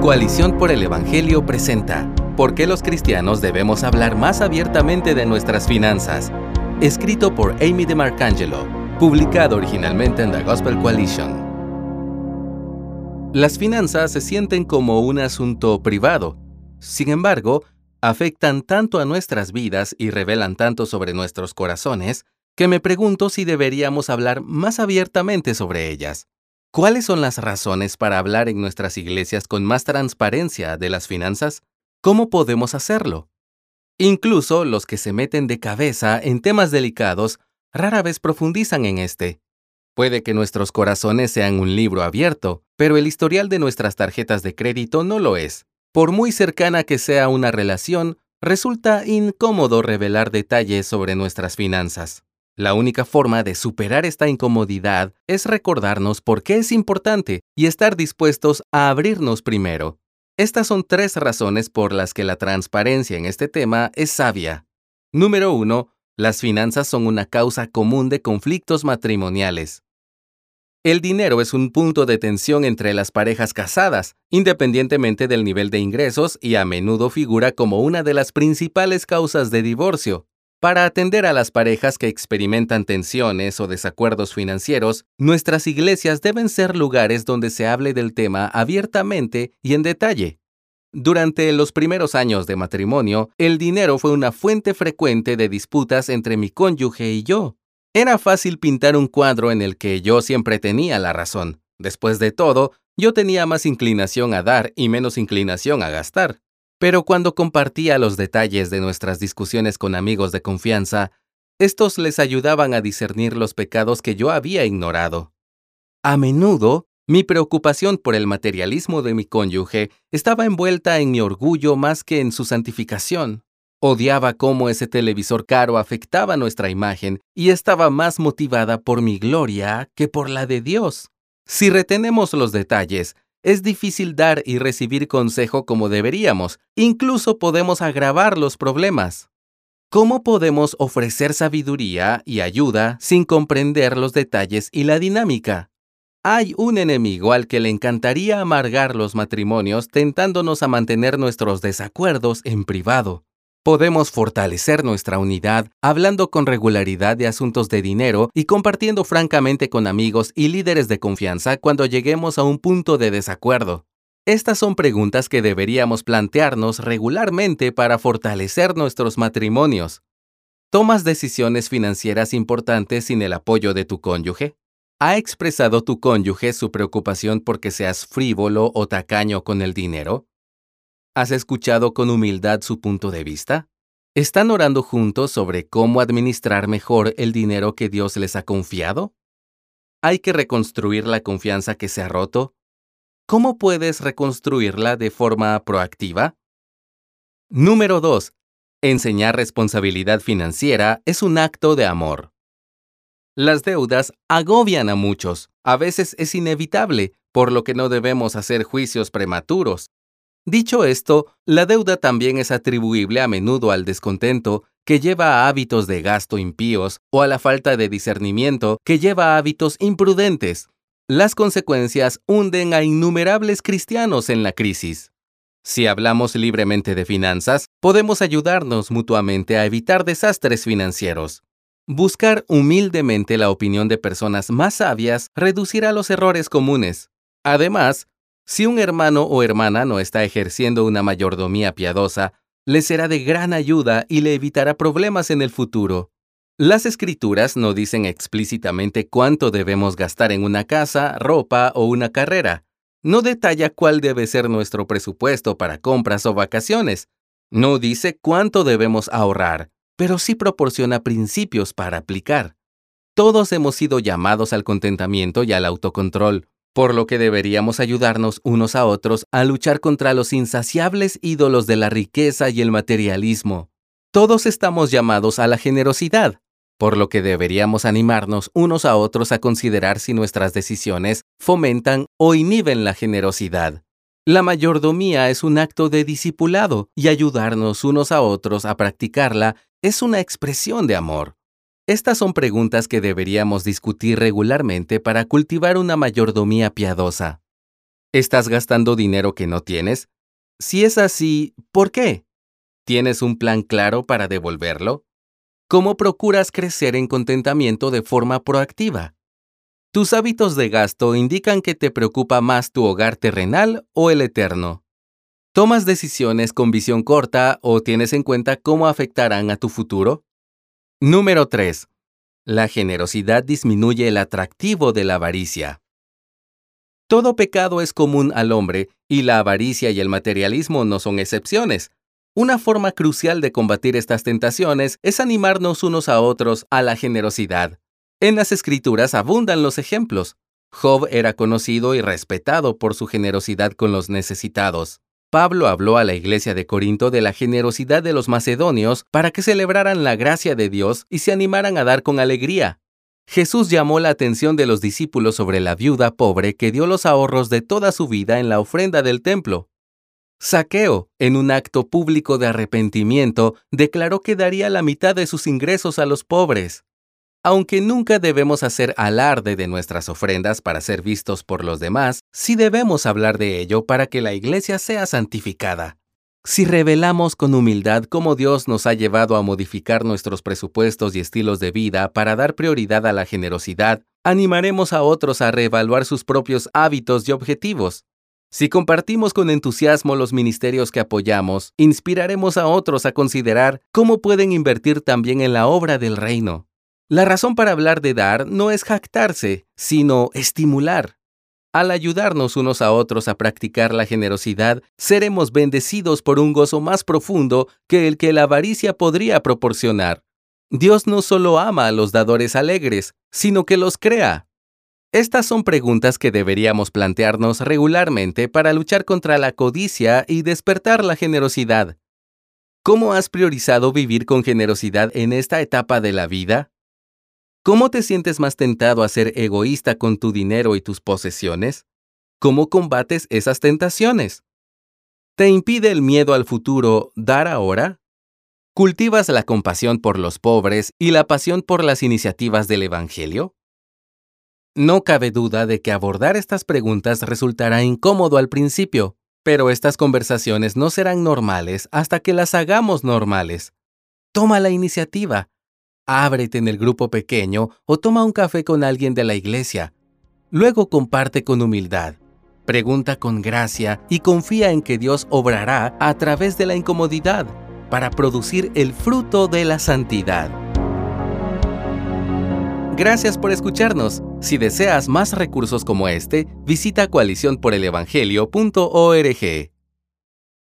Coalición por el Evangelio presenta ¿Por qué los cristianos debemos hablar más abiertamente de nuestras finanzas? Escrito por Amy de Marcangelo, publicado originalmente en The Gospel Coalition. Las finanzas se sienten como un asunto privado. Sin embargo, afectan tanto a nuestras vidas y revelan tanto sobre nuestros corazones que me pregunto si deberíamos hablar más abiertamente sobre ellas. ¿Cuáles son las razones para hablar en nuestras iglesias con más transparencia de las finanzas? ¿Cómo podemos hacerlo? Incluso los que se meten de cabeza en temas delicados rara vez profundizan en este. Puede que nuestros corazones sean un libro abierto, pero el historial de nuestras tarjetas de crédito no lo es. Por muy cercana que sea una relación, resulta incómodo revelar detalles sobre nuestras finanzas. La única forma de superar esta incomodidad es recordarnos por qué es importante y estar dispuestos a abrirnos primero. Estas son tres razones por las que la transparencia en este tema es sabia. Número 1. Las finanzas son una causa común de conflictos matrimoniales. El dinero es un punto de tensión entre las parejas casadas, independientemente del nivel de ingresos y a menudo figura como una de las principales causas de divorcio. Para atender a las parejas que experimentan tensiones o desacuerdos financieros, nuestras iglesias deben ser lugares donde se hable del tema abiertamente y en detalle. Durante los primeros años de matrimonio, el dinero fue una fuente frecuente de disputas entre mi cónyuge y yo. Era fácil pintar un cuadro en el que yo siempre tenía la razón. Después de todo, yo tenía más inclinación a dar y menos inclinación a gastar. Pero cuando compartía los detalles de nuestras discusiones con amigos de confianza, estos les ayudaban a discernir los pecados que yo había ignorado. A menudo, mi preocupación por el materialismo de mi cónyuge estaba envuelta en mi orgullo más que en su santificación. Odiaba cómo ese televisor caro afectaba nuestra imagen y estaba más motivada por mi gloria que por la de Dios. Si retenemos los detalles, es difícil dar y recibir consejo como deberíamos, incluso podemos agravar los problemas. ¿Cómo podemos ofrecer sabiduría y ayuda sin comprender los detalles y la dinámica? Hay un enemigo al que le encantaría amargar los matrimonios tentándonos a mantener nuestros desacuerdos en privado. Podemos fortalecer nuestra unidad hablando con regularidad de asuntos de dinero y compartiendo francamente con amigos y líderes de confianza cuando lleguemos a un punto de desacuerdo. Estas son preguntas que deberíamos plantearnos regularmente para fortalecer nuestros matrimonios. ¿Tomas decisiones financieras importantes sin el apoyo de tu cónyuge? ¿Ha expresado tu cónyuge su preocupación porque seas frívolo o tacaño con el dinero? ¿Has escuchado con humildad su punto de vista? ¿Están orando juntos sobre cómo administrar mejor el dinero que Dios les ha confiado? ¿Hay que reconstruir la confianza que se ha roto? ¿Cómo puedes reconstruirla de forma proactiva? Número 2. Enseñar responsabilidad financiera es un acto de amor. Las deudas agobian a muchos. A veces es inevitable, por lo que no debemos hacer juicios prematuros. Dicho esto, la deuda también es atribuible a menudo al descontento que lleva a hábitos de gasto impíos o a la falta de discernimiento que lleva a hábitos imprudentes. Las consecuencias hunden a innumerables cristianos en la crisis. Si hablamos libremente de finanzas, podemos ayudarnos mutuamente a evitar desastres financieros. Buscar humildemente la opinión de personas más sabias reducirá los errores comunes. Además, si un hermano o hermana no está ejerciendo una mayordomía piadosa, le será de gran ayuda y le evitará problemas en el futuro. Las escrituras no dicen explícitamente cuánto debemos gastar en una casa, ropa o una carrera. No detalla cuál debe ser nuestro presupuesto para compras o vacaciones. No dice cuánto debemos ahorrar, pero sí proporciona principios para aplicar. Todos hemos sido llamados al contentamiento y al autocontrol, por lo que deberíamos ayudarnos unos a otros a luchar contra los insaciables ídolos de la riqueza y el materialismo. Todos estamos llamados a la generosidad, por lo que deberíamos animarnos unos a otros a considerar si nuestras decisiones fomentan o inhiben la generosidad. La mayordomía es un acto de discipulado y ayudarnos unos a otros a practicarla es una expresión de amor. Estas son preguntas que deberíamos discutir regularmente para cultivar una mayordomía piadosa. ¿Estás gastando dinero que no tienes? Si es así, ¿por qué? ¿Tienes un plan claro para devolverlo? ¿Cómo procuras crecer en contentamiento de forma proactiva? Tus hábitos de gasto indican que te preocupa más tu hogar terrenal o el eterno. ¿Tomas decisiones con visión corta o tienes en cuenta cómo afectarán a tu futuro? Número 3. La generosidad disminuye el atractivo de la avaricia. Todo pecado es común al hombre y la avaricia y el materialismo no son excepciones. Una forma crucial de combatir estas tentaciones es animarnos unos a otros a la generosidad. En las escrituras abundan los ejemplos. Job era conocido y respetado por su generosidad con los necesitados. Pablo habló a la iglesia de Corinto de la generosidad de los macedonios para que celebraran la gracia de Dios y se animaran a dar con alegría. Jesús llamó la atención de los discípulos sobre la viuda pobre que dio los ahorros de toda su vida en la ofrenda del templo. Saqueo, en un acto público de arrepentimiento, declaró que daría la mitad de sus ingresos a los pobres. Aunque nunca debemos hacer alarde de nuestras ofrendas para ser vistos por los demás, sí debemos hablar de ello para que la iglesia sea santificada. Si revelamos con humildad cómo Dios nos ha llevado a modificar nuestros presupuestos y estilos de vida para dar prioridad a la generosidad, animaremos a otros a reevaluar sus propios hábitos y objetivos. Si compartimos con entusiasmo los ministerios que apoyamos, inspiraremos a otros a considerar cómo pueden invertir también en la obra del reino. La razón para hablar de dar no es jactarse, sino estimular. Al ayudarnos unos a otros a practicar la generosidad, seremos bendecidos por un gozo más profundo que el que la avaricia podría proporcionar. Dios no solo ama a los dadores alegres, sino que los crea. Estas son preguntas que deberíamos plantearnos regularmente para luchar contra la codicia y despertar la generosidad. ¿Cómo has priorizado vivir con generosidad en esta etapa de la vida? ¿Cómo te sientes más tentado a ser egoísta con tu dinero y tus posesiones? ¿Cómo combates esas tentaciones? ¿Te impide el miedo al futuro dar ahora? ¿Cultivas la compasión por los pobres y la pasión por las iniciativas del Evangelio? No cabe duda de que abordar estas preguntas resultará incómodo al principio, pero estas conversaciones no serán normales hasta que las hagamos normales. Toma la iniciativa ábrete en el grupo pequeño o toma un café con alguien de la iglesia. Luego comparte con humildad. Pregunta con gracia y confía en que Dios obrará a través de la incomodidad para producir el fruto de la santidad. Gracias por escucharnos. Si deseas más recursos como este, visita coaliciónporelevangelio.org.